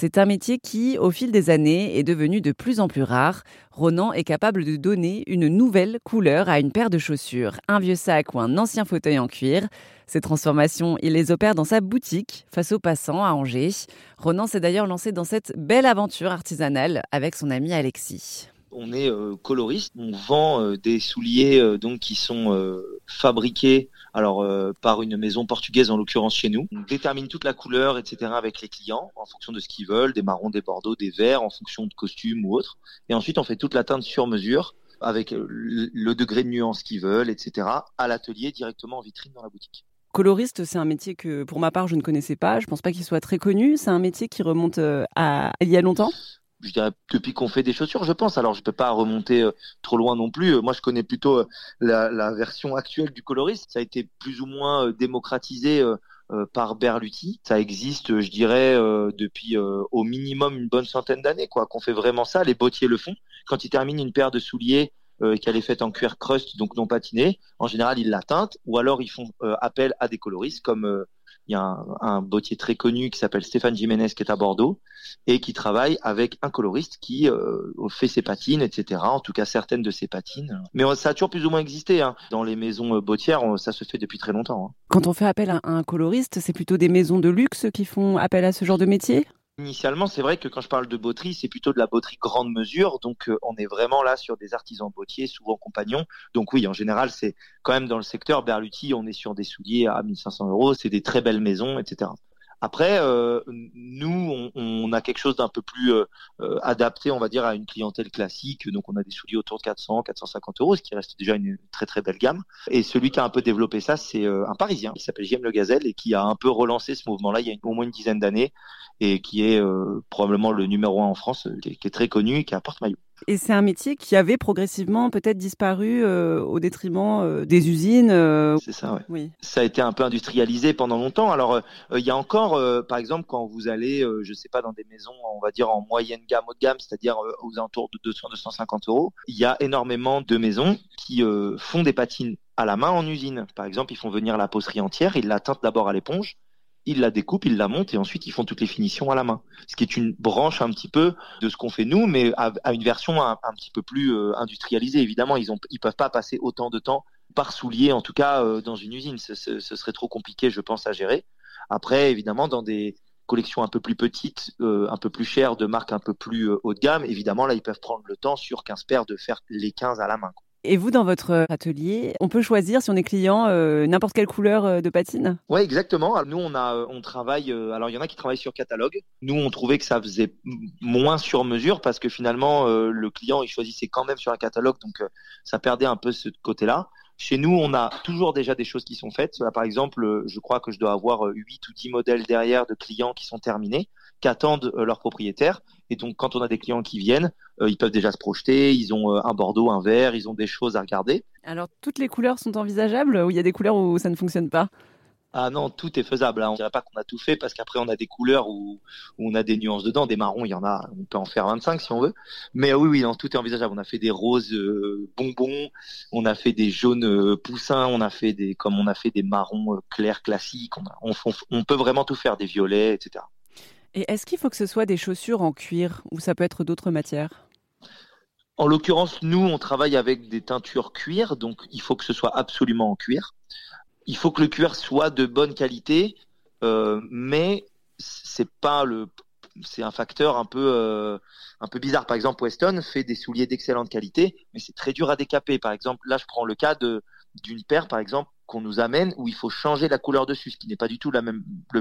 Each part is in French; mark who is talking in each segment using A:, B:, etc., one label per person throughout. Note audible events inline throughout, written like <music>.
A: C'est un métier qui, au fil des années, est devenu de plus en plus rare. Ronan est capable de donner une nouvelle couleur à une paire de chaussures, un vieux sac ou un ancien fauteuil en cuir. Ces transformations, il les opère dans sa boutique, face aux passants à Angers. Ronan s'est d'ailleurs lancé dans cette belle aventure artisanale avec son ami Alexis.
B: On est euh, coloriste, on vend euh, des souliers euh, donc qui sont fabriqués alors par une maison portugaise en l'occurrence chez nous. On détermine toute la couleur, etc. avec les clients en fonction de ce qu'ils veulent, des marrons, des bordeaux, des verts, en fonction de costumes ou autres. Et ensuite on fait toute la teinte sur mesure avec le degré de nuance qu'ils veulent, etc. à l'atelier directement en vitrine dans la boutique.
A: Coloriste, c'est un métier que pour ma part je ne connaissais pas. Je pense pas qu'il soit très connu. C'est un métier qui remonte à il y a longtemps?
B: Je dirais depuis qu'on fait des chaussures, je pense. Alors je peux pas remonter euh, trop loin non plus. Euh, moi, je connais plutôt euh, la, version actuelle du coloriste. Ça a été plus ou moins démocratisé par Berluti. Ça existe, je dirais, depuis au minimum une bonne centaine d'années, quoi. Qu'on fait vraiment ça. Les bottiers le font. Quand ils terminent une paire de souliers qu'elle est faite en cuir crust, donc non patiné, en général ils la teintent, ou alors ils font appel à des coloristes comme il y a un, bottier très connu qui s'appelle Stéphane Jiménez qui est à Bordeaux et qui travaille avec un coloriste qui euh, fait ses patines, etc. En tout cas certaines de ses patines. Mais ça a toujours plus ou moins existé. Hein. Dans les maisons euh, bottières, ça se fait depuis très longtemps. Hein.
A: Quand on fait appel à un coloriste, c'est plutôt des maisons de luxe qui font appel à ce genre de métier?
B: Initialement, c'est vrai que quand je parle de botterie, c'est plutôt de la botterie grande mesure. Donc, euh, on est vraiment là sur des artisans bottiers, souvent compagnons. Donc oui, en général, c'est quand même dans le secteur Berluti, on est sur des souliers à 1500 euros. C'est des très belles maisons, etc. Après, euh, nous, on, a quelque chose d'un peu plus euh, euh, adapté, on va dire, à une clientèle classique. Donc, on a des souliers autour de 400, 450 euros, ce qui reste déjà une très très belle gamme. Et celui qui a un peu développé ça, c'est un Parisien qui s'appelle JM Le Gazelle et qui a un peu relancé ce mouvement-là il y a au moins une dizaine d'années et qui est probablement le numéro un en France, qui est, très connu et qui apporte maillot.
A: Et c'est un métier qui avait progressivement peut-être disparu euh, au détriment euh, des usines. Euh.
B: C'est ça, ouais. oui. Ça a été un peu industrialisé pendant longtemps. Alors, il y a encore, par exemple, quand vous allez, je sais pas, dans des maisons, on va dire en moyenne gamme, haut de gamme, c'est-à-dire aux alentours de 200-250 euros, il y a énormément de maisons qui font des patines à la main en usine. Par exemple, ils font venir la poterie entière, ils la teintent d'abord à l'éponge, ils la découpent, ils la montent et ensuite ils font toutes les finitions à la main. Ce qui est une branche un petit peu de ce qu'on fait nous, mais à, une version un, petit peu plus euh, industrialisée. Évidemment, ils ont, ils peuvent pas passer autant de temps par soulier, en tout cas euh, dans une usine. Ce, serait trop compliqué, je pense, à gérer. Après, évidemment, dans des collections un peu plus petites, euh, un peu plus chères, de marques un peu plus haut de gamme, évidemment, là, ils peuvent prendre le temps sur 15 paires de faire les 15 à la main.
A: Et vous, dans votre atelier, on peut choisir, si on est client, euh, n'importe quelle couleur euh, de patine?
B: Oui, exactement. Nous, on, a, on travaille. Euh, alors, il y en a qui travaillent sur catalogue. Nous, on trouvait que ça faisait moins sur mesure parce que finalement, le client, il choisissait quand même sur un catalogue. Donc, ça perdait un peu ce côté-là. Chez nous, on a toujours déjà des choses qui sont faites. Là, par exemple, je crois que je dois avoir 8 ou 10 modèles derrière de clients qui sont terminés qu'attendent euh, leurs propriétaires. Et donc, quand on a des clients qui viennent, euh, ils peuvent déjà se projeter. Ils ont euh, un bordeaux, un vert, ils ont des choses à regarder.
A: Alors, toutes les couleurs sont envisageables ou il y a des couleurs où ça ne fonctionne pas?
B: Ah non, tout est faisable. Hein. On ne dirait pas qu'on a tout fait parce qu'après on a des couleurs où, on a des nuances dedans. Des marrons, il y en a, on peut en faire 25 si on veut. Mais oui, oui, non, tout est envisageable. On a fait des roses bonbons, on a fait des jaunes poussins, on a fait des, comme on a fait des marrons clairs classiques. On, on peut vraiment tout faire, des violets, etc.
A: Et est-ce qu'il faut que ce soit des chaussures en cuir ou ça peut être d'autres matières?
B: En l'occurrence, nous, on travaille avec des teintures cuir, donc il faut que ce soit absolument en cuir. Il faut que le cuir soit de bonne qualité, euh, mais c'est pas le c'est un facteur un peu euh, un peu bizarre. Par exemple, Weston fait des souliers d'excellente qualité, mais c'est très dur à décaper. Par exemple, là, je prends le cas d'une paire, par exemple, qu'on nous amène où il faut changer la couleur dessus, ce qui n'est pas du tout le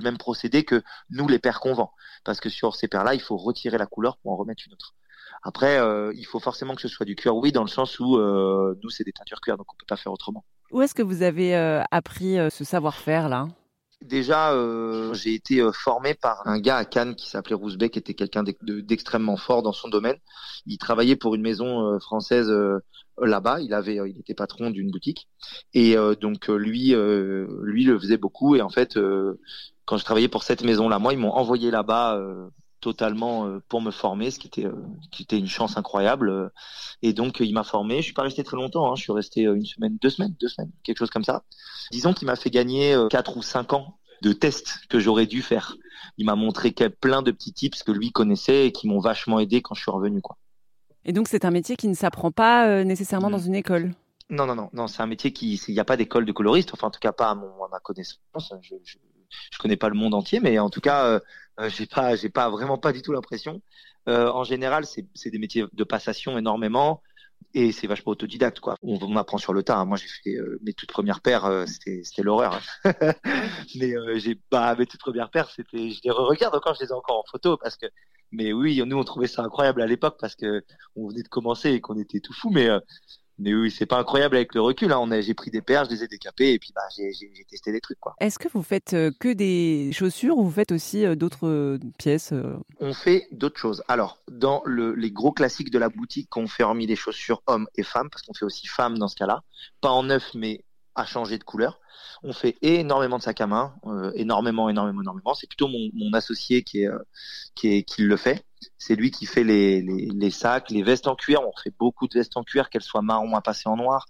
B: même procédé que nous, les paires qu'on vend. Parce que sur ces paires-là, il faut retirer la couleur pour en remettre une autre. Après, euh, il faut forcément que ce soit du cuir, oui, dans le sens où euh, nous, c'est des teintures cuir, donc on peut pas faire autrement.
A: Où est-ce que vous avez euh, appris ce savoir-faire là?
B: Déjà, j'ai été formé par un gars à Cannes qui s'appelait Rousbeck, qui était quelqu'un d'extrêmement fort dans son domaine. Il travaillait pour une maison française là-bas. Il avait, il était patron d'une boutique et euh, donc euh, lui, euh, lui le faisait beaucoup. Et en fait, quand je travaillais pour cette maison-là, moi, ils m'ont envoyé là-bas totalement pour me former, ce qui était, qui était une chance incroyable. Et donc, il m'a formé. Je suis pas resté très longtemps. Hein. Je suis resté une semaine, deux semaines, deux semaines, quelque chose comme ça. Disons qu'il m'a fait gagner quatre ou cinq ans de tests que j'aurais dû faire. Il m'a montré plein de petits tips que lui connaissait et qui m'ont vachement aidé quand je suis revenu. Quoi.
A: Et donc c'est un métier qui ne s'apprend pas euh, nécessairement dans une école?
B: Non, non, non, non c'est un métier qui, il n'y a pas d'école de coloriste, enfin en tout cas pas à, mon, ma connaissance. Je, je, connais pas le monde entier, mais en tout cas, euh, euh, j'ai pas, j'ai pas vraiment pas du tout l'impression. en général, c'est des métiers de passation énormément et c'est vachement autodidacte quoi. On, apprend sur le tas. Hein. Moi j'ai fait euh, mes toutes premières paires, euh, c'était l'horreur. Hein. <laughs> mais euh, j'ai pas mes toutes premières paires, c'était je les regarde encore, je les ai encore en photo parce que mais oui, nous on trouvait ça incroyable à l'époque parce que on venait de commencer et qu'on était tout fou mais mais oui, c'est pas incroyable avec le recul. Hein. On a, j'ai pris des paires, je les ai décapées et puis bah, j'ai, testé des trucs. Quoi.
A: Est-ce que vous faites euh, que des chaussures ou vous faites aussi euh, d'autres euh, pièces
B: On fait d'autres choses. Alors, dans le, les gros classiques de la boutique qu'on fait hormis les chaussures hommes et femmes, parce qu'on fait aussi femmes dans ce cas-là, pas en neuf mais à changer de couleur. On fait énormément de sacs à main, énormément, énormément, énormément. C'est plutôt mon, associé qui, est, qui, est, qui le fait. C'est lui qui fait les, sacs, les vestes en cuir. On fait beaucoup de vestes en cuir, qu'elles soient marron à passer en noir,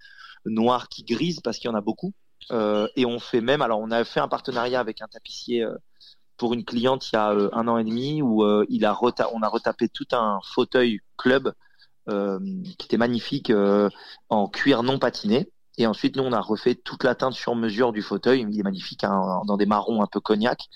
B: noir qui grise parce qu'il y en a beaucoup. Euh, et on fait même, alors on a fait un partenariat avec un tapissier euh, pour une cliente il y a euh, un an et demi où euh, il a on a retapé tout un fauteuil club qui était magnifique en cuir non patiné. Et ensuite, nous, on a refait toute la teinte sur mesure du fauteuil. Il est magnifique hein, dans des marrons un peu cognac.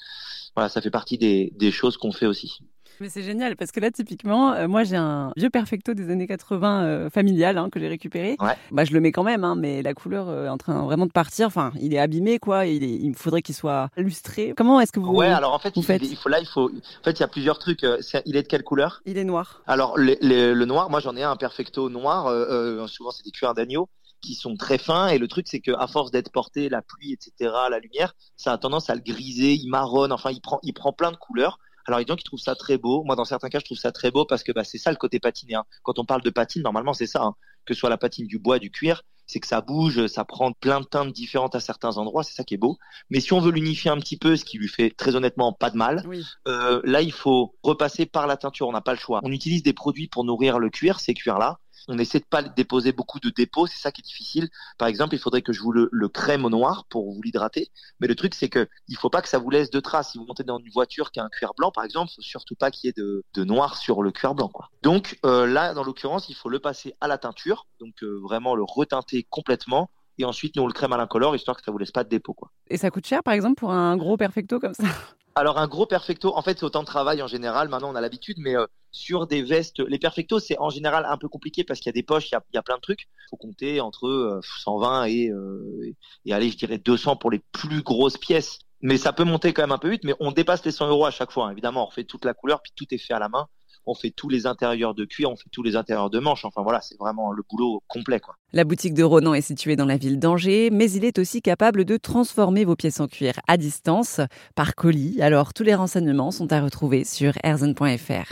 B: Voilà, ça fait partie des, des choses qu'on fait aussi.
A: Mais c'est génial parce que là, typiquement, euh, moi j'ai un vieux perfecto des années 80 euh, familial hein, que j'ai récupéré.
B: Ouais.
A: Bah, je le mets quand même, hein, mais la couleur euh, est en train vraiment de partir. Enfin, il est abîmé, quoi. Il, il me faudrait qu'il soit lustré. Comment est-ce que vous
B: Ouais, alors en fait,
A: il,
B: il faut là, il faut. En fait, il y a plusieurs trucs. il est de quelle couleur?
A: Il est noir.
B: Alors le noir, moi j'en ai un perfecto noir. souvent, c'est des cuirs d'agneau qui sont très fins et le truc c'est que à force d'être porté la pluie etc la lumière ça a tendance à le griser il marronne enfin il prend il prend plein de couleurs alors, il y a des gens qui trouvent ça très beau. Moi, dans certains cas, je trouve ça très beau parce que bah, c'est ça le côté patiné. Hein. Quand on parle de patine, normalement, c'est ça. Hein. Que ce soit la patine du bois, du cuir, c'est que ça bouge, ça prend plein de teintes différentes à certains endroits. C'est ça qui est beau. Mais si on veut l'unifier un petit peu, ce qui lui fait très honnêtement pas de mal, euh, là, il faut repasser par la teinture. On n'a pas le choix. On utilise des produits pour nourrir le cuir, ces cuirs-là. On essaie de pas déposer beaucoup de dépôts, c'est ça qui est difficile. Par exemple, il faudrait que je vous le, crème au noir pour vous l'hydrater. Mais le truc, c'est que il faut pas que ça vous laisse de traces. Si vous montez dans une voiture qui a un cuir blanc, par exemple, faut surtout pas qu'il y ait de, noir sur le cuir blanc. Quoi. Donc euh, là, dans l'occurrence, il faut le passer à la teinture, donc euh, vraiment le reteinter complètement et ensuite nous on le crème à l'incolore histoire que ça vous laisse pas de dépôt quoi.
A: Et ça coûte cher par exemple pour un gros perfecto comme ça?
B: Alors un gros perfecto, en fait c'est autant de travail en général, maintenant on a l'habitude, mais euh, sur des vestes, les perfectos c'est en général un peu compliqué parce qu'il y a des poches, il y a, plein de trucs, faut compter entre 120 euh, et, euh, et aller je dirais 200 pour les plus grosses pièces. Mais ça peut monter quand même un peu vite, mais on dépasse les 100 euros à chaque fois, hein. évidemment, on refait toute la couleur, puis tout est fait à la main on fait tous les intérieurs de cuir, on fait tous les intérieurs de manches. Enfin voilà, c'est vraiment le boulot complet. Quoi.
A: La boutique de Ronan est située dans la ville d'Angers, mais il est aussi capable de transformer vos pièces en cuir à distance par colis. Alors tous les renseignements sont à retrouver sur erzen.fr.